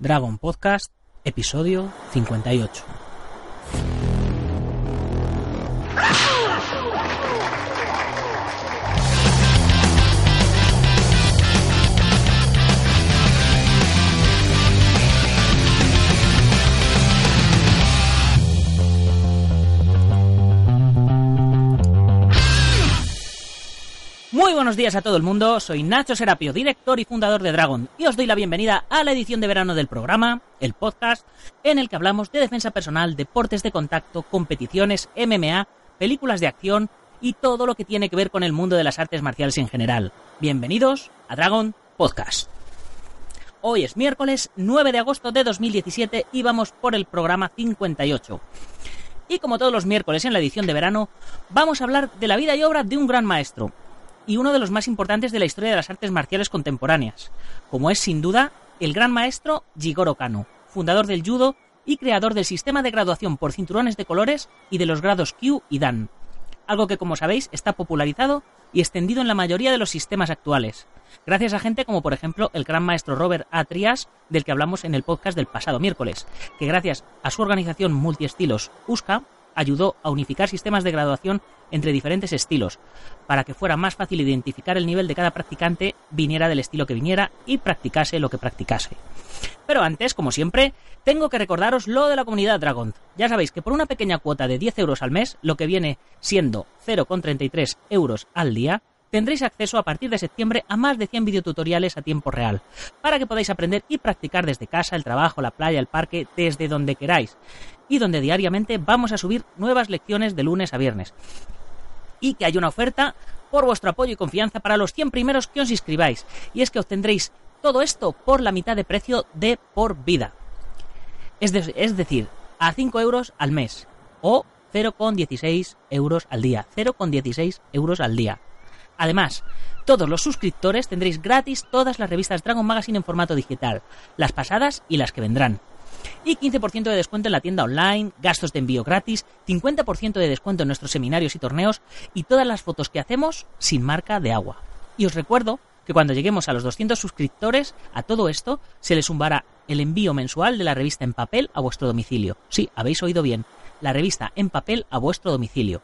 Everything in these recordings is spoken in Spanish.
Dragon Podcast, episodio 58. Muy buenos días a todo el mundo, soy Nacho Serapio, director y fundador de Dragon, y os doy la bienvenida a la edición de verano del programa, el podcast, en el que hablamos de defensa personal, deportes de contacto, competiciones, MMA, películas de acción y todo lo que tiene que ver con el mundo de las artes marciales en general. Bienvenidos a Dragon Podcast. Hoy es miércoles 9 de agosto de 2017 y vamos por el programa 58. Y como todos los miércoles en la edición de verano, vamos a hablar de la vida y obra de un gran maestro, y uno de los más importantes de la historia de las artes marciales contemporáneas, como es sin duda el gran maestro Jigoro Kano, fundador del judo y creador del sistema de graduación por cinturones de colores y de los grados Kyu y Dan, algo que como sabéis está popularizado y extendido en la mayoría de los sistemas actuales, gracias a gente como por ejemplo el gran maestro Robert A. Trias, del que hablamos en el podcast del pasado miércoles, que gracias a su organización multiestilos USCA ayudó a unificar sistemas de graduación entre diferentes estilos, para que fuera más fácil identificar el nivel de cada practicante, viniera del estilo que viniera y practicase lo que practicase. Pero antes, como siempre, tengo que recordaros lo de la comunidad Dragon. Ya sabéis que por una pequeña cuota de 10 euros al mes, lo que viene siendo 0,33 euros al día, tendréis acceso a partir de septiembre a más de 100 videotutoriales a tiempo real, para que podáis aprender y practicar desde casa, el trabajo, la playa, el parque, desde donde queráis, y donde diariamente vamos a subir nuevas lecciones de lunes a viernes y que hay una oferta por vuestro apoyo y confianza para los 100 primeros que os inscribáis. Y es que obtendréis todo esto por la mitad de precio de por vida. Es, es decir, a 5 euros al mes o 0,16 euros al día. 0,16 euros al día. Además, todos los suscriptores tendréis gratis todas las revistas Dragon Magazine en formato digital, las pasadas y las que vendrán y 15% de descuento en la tienda online, gastos de envío gratis, 50% de descuento en nuestros seminarios y torneos y todas las fotos que hacemos sin marca de agua. Y os recuerdo que cuando lleguemos a los 200 suscriptores, a todo esto se les sumará el envío mensual de la revista en papel a vuestro domicilio. Sí, habéis oído bien, la revista en papel a vuestro domicilio.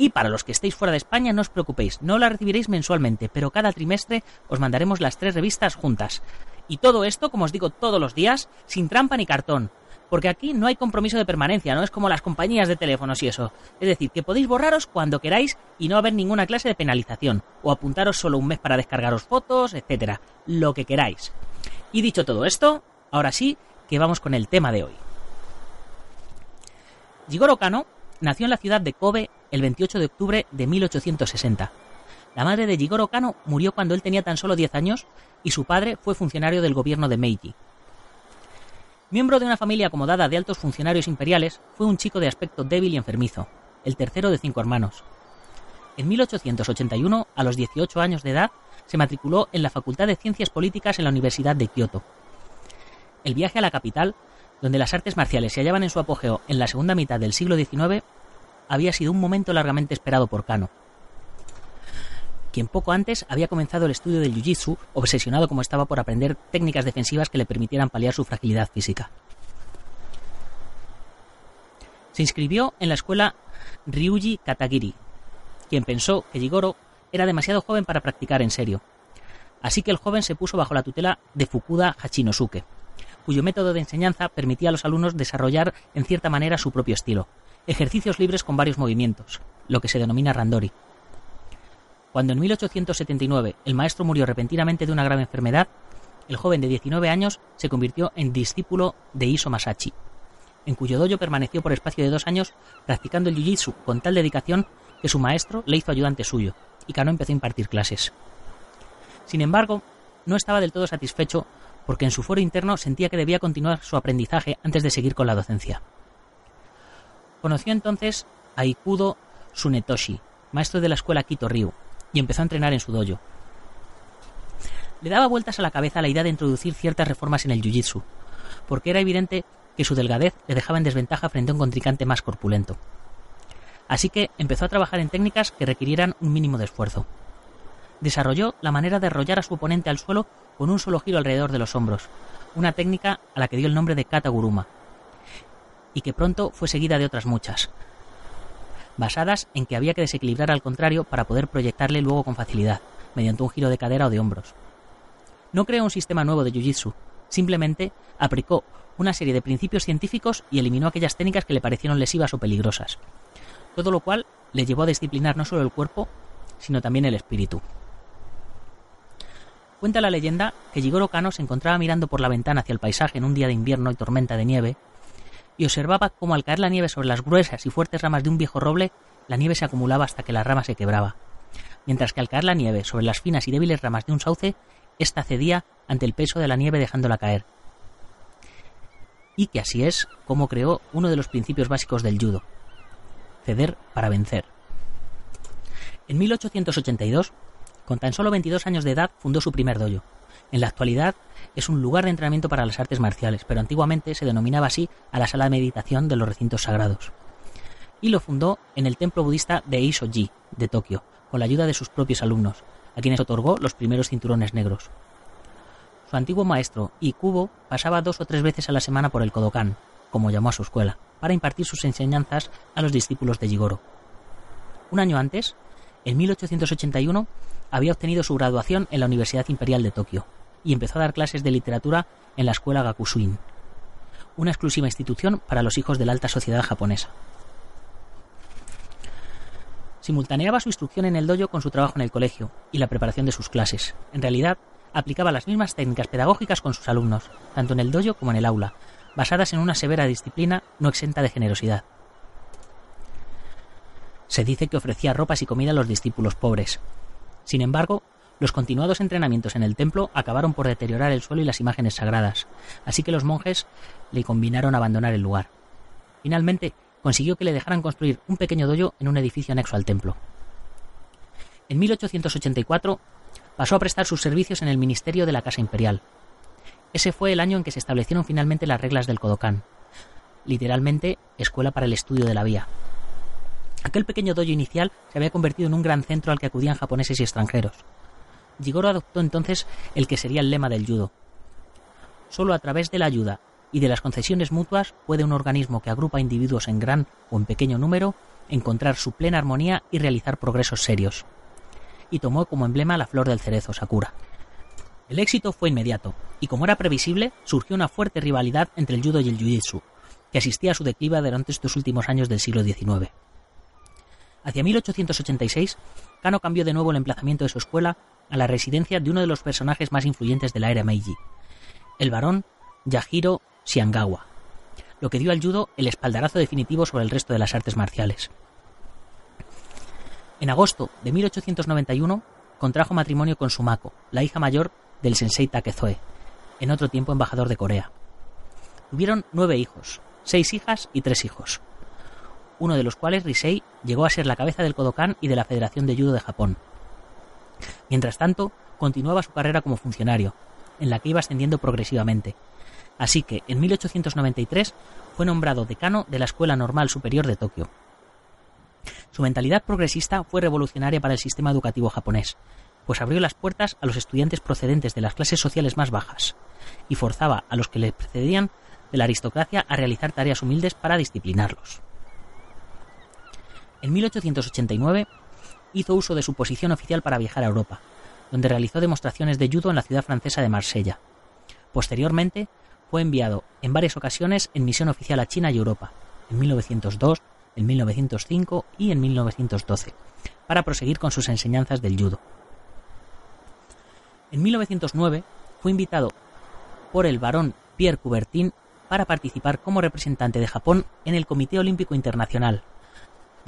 Y para los que estéis fuera de España, no os preocupéis, no la recibiréis mensualmente, pero cada trimestre os mandaremos las tres revistas juntas. Y todo esto, como os digo todos los días, sin trampa ni cartón. Porque aquí no hay compromiso de permanencia, no es como las compañías de teléfonos y eso. Es decir, que podéis borraros cuando queráis y no haber ninguna clase de penalización. O apuntaros solo un mes para descargaros fotos, etcétera. Lo que queráis. Y dicho todo esto, ahora sí que vamos con el tema de hoy. Jigoro Kano nació en la ciudad de Kobe el 28 de octubre de 1860. La madre de Jigoro Kano murió cuando él tenía tan solo 10 años y su padre fue funcionario del gobierno de Meiji. Miembro de una familia acomodada de altos funcionarios imperiales, fue un chico de aspecto débil y enfermizo, el tercero de cinco hermanos. En 1881, a los 18 años de edad, se matriculó en la Facultad de Ciencias Políticas en la Universidad de Kioto. El viaje a la capital, donde las artes marciales se hallaban en su apogeo en la segunda mitad del siglo XIX, había sido un momento largamente esperado por Kano, quien poco antes había comenzado el estudio del Jiu-Jitsu, obsesionado como estaba por aprender técnicas defensivas que le permitieran paliar su fragilidad física. Se inscribió en la escuela Ryuji Katagiri, quien pensó que Jigoro era demasiado joven para practicar en serio. Así que el joven se puso bajo la tutela de Fukuda Hachinosuke, cuyo método de enseñanza permitía a los alumnos desarrollar en cierta manera su propio estilo, ejercicios libres con varios movimientos, lo que se denomina randori. Cuando en 1879 el maestro murió repentinamente de una grave enfermedad, el joven de 19 años se convirtió en discípulo de Iso Masachi, en cuyo dojo permaneció por espacio de dos años practicando el jiu-jitsu con tal dedicación que su maestro le hizo ayudante suyo, y Kano empezó a impartir clases. Sin embargo, no estaba del todo satisfecho porque en su foro interno sentía que debía continuar su aprendizaje antes de seguir con la docencia. Conoció entonces a Ikudo Sunetoshi, maestro de la escuela Kito Ryu, y empezó a entrenar en su dojo. Le daba vueltas a la cabeza la idea de introducir ciertas reformas en el jiu-jitsu, porque era evidente que su delgadez le dejaba en desventaja frente a un contrincante más corpulento. Así que empezó a trabajar en técnicas que requirieran un mínimo de esfuerzo. Desarrolló la manera de arrollar a su oponente al suelo con un solo giro alrededor de los hombros, una técnica a la que dio el nombre de Kataguruma, y que pronto fue seguida de otras muchas, basadas en que había que desequilibrar al contrario para poder proyectarle luego con facilidad, mediante un giro de cadera o de hombros. No creó un sistema nuevo de Jiu-Jitsu, simplemente aplicó una serie de principios científicos y eliminó aquellas técnicas que le parecieron lesivas o peligrosas. Todo lo cual le llevó a disciplinar no solo el cuerpo, sino también el espíritu. Cuenta la leyenda que Jigoro Kano se encontraba mirando por la ventana hacia el paisaje en un día de invierno y tormenta de nieve, y observaba cómo al caer la nieve sobre las gruesas y fuertes ramas de un viejo roble, la nieve se acumulaba hasta que la rama se quebraba, mientras que al caer la nieve sobre las finas y débiles ramas de un sauce, ésta cedía ante el peso de la nieve dejándola caer. Y que así es como creó uno de los principios básicos del judo, ceder para vencer. En 1882, con tan solo 22 años de edad, fundó su primer dojo. En la actualidad es un lugar de entrenamiento para las artes marciales, pero antiguamente se denominaba así a la sala de meditación de los recintos sagrados. Y lo fundó en el templo budista de Eisoji, de Tokio, con la ayuda de sus propios alumnos, a quienes otorgó los primeros cinturones negros. Su antiguo maestro, Ikubo, pasaba dos o tres veces a la semana por el Kodokan, como llamó a su escuela, para impartir sus enseñanzas a los discípulos de Jigoro. Un año antes, en 1881, había obtenido su graduación en la Universidad Imperial de Tokio y empezó a dar clases de literatura en la escuela Gakusuin, una exclusiva institución para los hijos de la alta sociedad japonesa. Simultaneaba su instrucción en el dojo con su trabajo en el colegio y la preparación de sus clases. En realidad, aplicaba las mismas técnicas pedagógicas con sus alumnos, tanto en el dojo como en el aula, basadas en una severa disciplina no exenta de generosidad. Se dice que ofrecía ropas y comida a los discípulos pobres, sin embargo, los continuados entrenamientos en el templo acabaron por deteriorar el suelo y las imágenes sagradas, así que los monjes le combinaron abandonar el lugar. Finalmente, consiguió que le dejaran construir un pequeño dojo en un edificio anexo al templo. En 1884 pasó a prestar sus servicios en el Ministerio de la Casa Imperial. Ese fue el año en que se establecieron finalmente las reglas del Kodokan, literalmente Escuela para el Estudio de la Vía, Aquel pequeño dojo inicial se había convertido en un gran centro al que acudían japoneses y extranjeros. Jigoro adoptó entonces el que sería el lema del judo. Solo a través de la ayuda y de las concesiones mutuas puede un organismo que agrupa individuos en gran o en pequeño número encontrar su plena armonía y realizar progresos serios. Y tomó como emblema la flor del cerezo, Sakura. El éxito fue inmediato, y como era previsible, surgió una fuerte rivalidad entre el judo y el jiu-jitsu, que asistía a su declive durante estos últimos años del siglo XIX. Hacia 1886, Kano cambió de nuevo el emplazamiento de su escuela a la residencia de uno de los personajes más influyentes de la era Meiji, el barón Yajiro Shiangawa, lo que dio al judo el espaldarazo definitivo sobre el resto de las artes marciales. En agosto de 1891 contrajo matrimonio con Sumako, la hija mayor del sensei Takezoe, en otro tiempo embajador de Corea. Tuvieron nueve hijos, seis hijas y tres hijos uno de los cuales Risei llegó a ser la cabeza del Kodokan y de la Federación de Judo de Japón. Mientras tanto, continuaba su carrera como funcionario, en la que iba ascendiendo progresivamente. Así que, en 1893, fue nombrado decano de la Escuela Normal Superior de Tokio. Su mentalidad progresista fue revolucionaria para el sistema educativo japonés, pues abrió las puertas a los estudiantes procedentes de las clases sociales más bajas y forzaba a los que le precedían de la aristocracia a realizar tareas humildes para disciplinarlos. En 1889 hizo uso de su posición oficial para viajar a Europa, donde realizó demostraciones de judo en la ciudad francesa de Marsella. Posteriormente, fue enviado en varias ocasiones en misión oficial a China y Europa, en 1902, en 1905 y en 1912, para proseguir con sus enseñanzas del judo. En 1909 fue invitado por el barón Pierre Coubertin para participar como representante de Japón en el Comité Olímpico Internacional,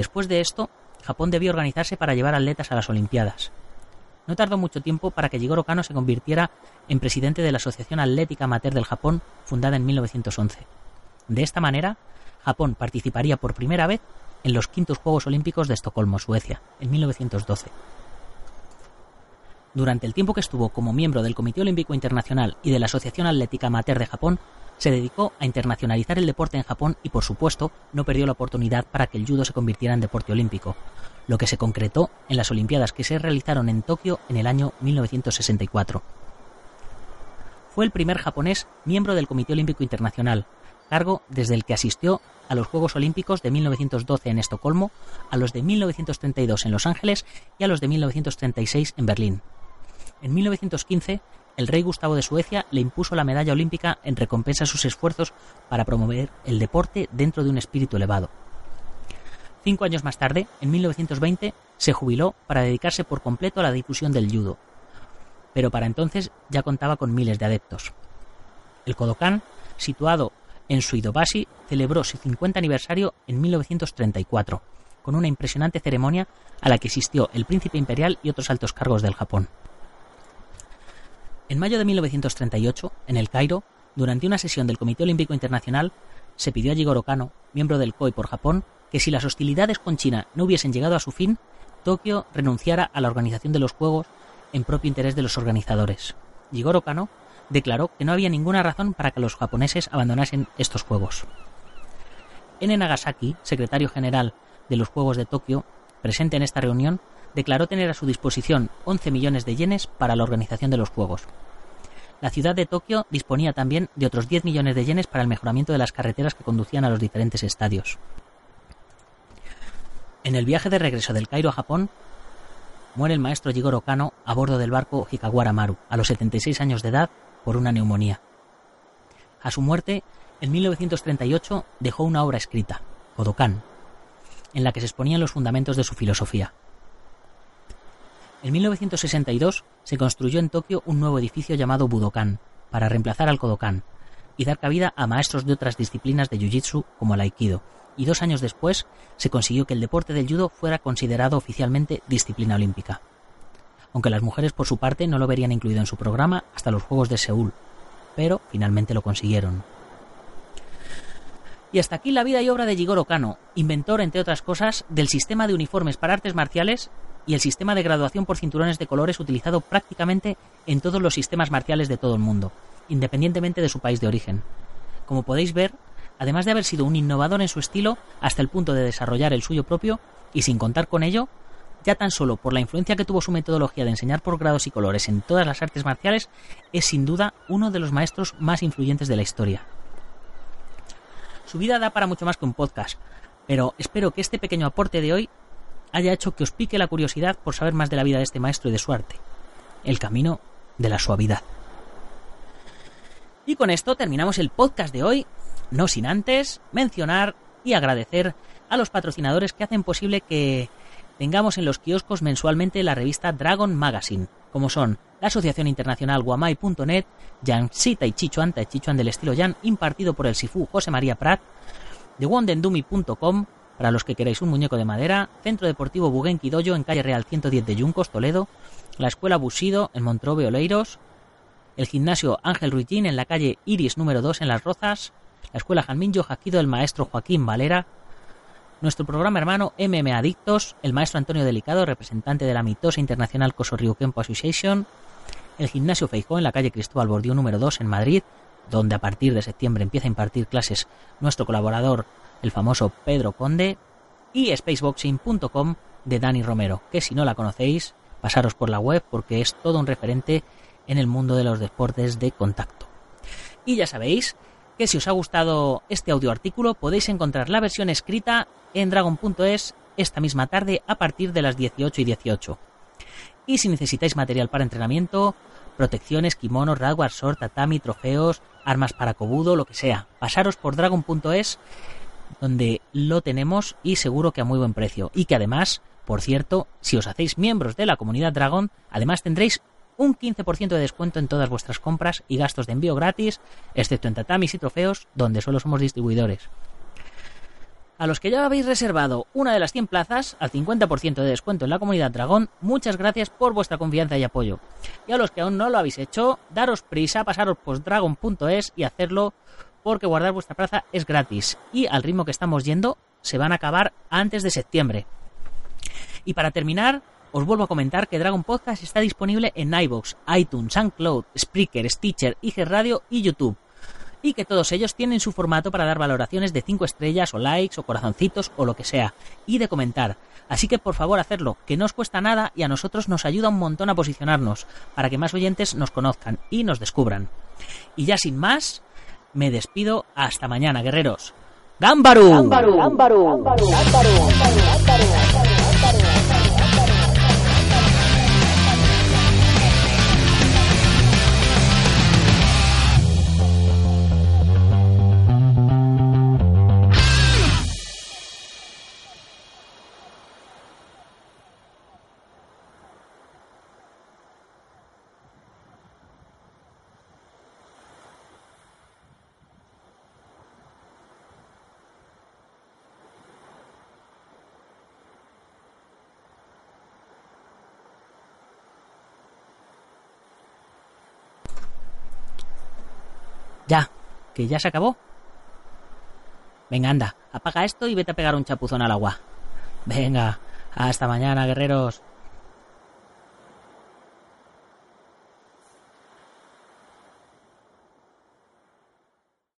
Después de esto, Japón debió organizarse para llevar atletas a las Olimpiadas. No tardó mucho tiempo para que Jigoro Kano se convirtiera en presidente de la Asociación Atlética Amateur del Japón, fundada en 1911. De esta manera, Japón participaría por primera vez en los quintos Juegos Olímpicos de Estocolmo, Suecia, en 1912. Durante el tiempo que estuvo como miembro del Comité Olímpico Internacional y de la Asociación Atlética Amateur de Japón, se dedicó a internacionalizar el deporte en Japón y, por supuesto, no perdió la oportunidad para que el judo se convirtiera en deporte olímpico, lo que se concretó en las Olimpiadas que se realizaron en Tokio en el año 1964. fue el primer japonés miembro del Comité Olímpico Internacional, cargo desde el que asistió a los Juegos Olímpicos de 1912 en Estocolmo, a los de 1932 en Los Ángeles y a los de 1936 en Berlín. En 1915, el rey Gustavo de Suecia le impuso la medalla olímpica en recompensa a sus esfuerzos para promover el deporte dentro de un espíritu elevado. Cinco años más tarde, en 1920, se jubiló para dedicarse por completo a la difusión del judo, pero para entonces ya contaba con miles de adeptos. El Kodokan, situado en Suidobashi, celebró su 50 aniversario en 1934, con una impresionante ceremonia a la que asistió el príncipe imperial y otros altos cargos del Japón. En mayo de 1938, en el Cairo, durante una sesión del Comité Olímpico Internacional, se pidió a Jigoro Kano, miembro del COI por Japón, que si las hostilidades con China no hubiesen llegado a su fin, Tokio renunciara a la organización de los Juegos en propio interés de los organizadores. Jigoro Kano declaró que no había ninguna razón para que los japoneses abandonasen estos Juegos. N. Nagasaki, secretario general de los Juegos de Tokio, presente en esta reunión, declaró tener a su disposición 11 millones de yenes para la organización de los Juegos. La ciudad de Tokio disponía también de otros 10 millones de yenes para el mejoramiento de las carreteras que conducían a los diferentes estadios. En el viaje de regreso del Cairo a Japón, muere el maestro Jigoro Kano a bordo del barco Hikawara Maru, a los 76 años de edad, por una neumonía. A su muerte, en 1938, dejó una obra escrita, Kodokan, en la que se exponían los fundamentos de su filosofía. En 1962 se construyó en Tokio un nuevo edificio llamado Budokan, para reemplazar al Kodokan, y dar cabida a maestros de otras disciplinas de Jiu-Jitsu como el Aikido, y dos años después se consiguió que el deporte del judo fuera considerado oficialmente disciplina olímpica. Aunque las mujeres por su parte no lo verían incluido en su programa hasta los Juegos de Seúl, pero finalmente lo consiguieron. Y hasta aquí la vida y obra de Jigoro Kano, inventor, entre otras cosas, del sistema de uniformes para artes marciales y el sistema de graduación por cinturones de colores utilizado prácticamente en todos los sistemas marciales de todo el mundo, independientemente de su país de origen. Como podéis ver, además de haber sido un innovador en su estilo hasta el punto de desarrollar el suyo propio, y sin contar con ello, ya tan solo por la influencia que tuvo su metodología de enseñar por grados y colores en todas las artes marciales, es sin duda uno de los maestros más influyentes de la historia. Su vida da para mucho más que un podcast, pero espero que este pequeño aporte de hoy haya hecho que os pique la curiosidad por saber más de la vida de este maestro y de su arte, el camino de la suavidad. Y con esto terminamos el podcast de hoy, no sin antes mencionar y agradecer a los patrocinadores que hacen posible que tengamos en los kioscos mensualmente la revista Dragon Magazine, como son la Asociación Internacional Guamai.net, Yansita y Chichuan, Chichuan del estilo Yan, impartido por el Sifu José María Prat, TheWondendumi.com, para los que queráis un muñeco de madera, Centro Deportivo Doyo en calle Real 110 de Yuncos, Toledo, la Escuela Busido en Montrobe, Oleiros, el Gimnasio Ángel Ruitín en la calle Iris número 2 en Las Rozas, la Escuela Janminjo Jaquido del maestro Joaquín Valera, nuestro programa hermano MM Adictos, el maestro Antonio Delicado, representante de la mitosa internacional Coso Kempo Association, el Gimnasio Feijó en la calle Cristóbal Bordiú número 2 en Madrid, donde a partir de septiembre empieza a impartir clases nuestro colaborador el famoso Pedro Conde, y spaceboxing.com de Dani Romero, que si no la conocéis, pasaros por la web porque es todo un referente en el mundo de los deportes de contacto. Y ya sabéis que si os ha gustado este audio artículo podéis encontrar la versión escrita en dragon.es esta misma tarde a partir de las 18 y 18. Y si necesitáis material para entrenamiento, protecciones, kimonos, radwar, short, tatami, trofeos, armas para cobudo, lo que sea, pasaros por dragon.es donde lo tenemos y seguro que a muy buen precio. Y que además, por cierto, si os hacéis miembros de la comunidad Dragon, además tendréis un 15% de descuento en todas vuestras compras y gastos de envío gratis, excepto en tatamis y trofeos, donde solo somos distribuidores. A los que ya habéis reservado una de las 100 plazas al 50% de descuento en la comunidad Dragón, muchas gracias por vuestra confianza y apoyo. Y a los que aún no lo habéis hecho, daros prisa, pasaros por dragon.es y hacerlo porque guardar vuestra plaza es gratis y al ritmo que estamos yendo se van a acabar antes de septiembre. Y para terminar, os vuelvo a comentar que Dragon Podcast está disponible en iBox, iTunes, SoundCloud, Spreaker, Stitcher, IG Radio y YouTube. y que todos ellos tienen su formato para dar valoraciones de 5 estrellas o likes o corazoncitos o lo que sea, y de comentar. Así que por favor hacerlo, que no os cuesta nada y a nosotros nos ayuda un montón a posicionarnos, para que más oyentes nos conozcan y nos descubran. Y ya sin más, me despido hasta mañana, guerreros. ¡Gámbaru! ¡Gámbaru! ¡Gámbaru! Ya, que ya se acabó. Venga, anda, apaga esto y vete a pegar un chapuzón al agua. Venga, hasta mañana, guerreros.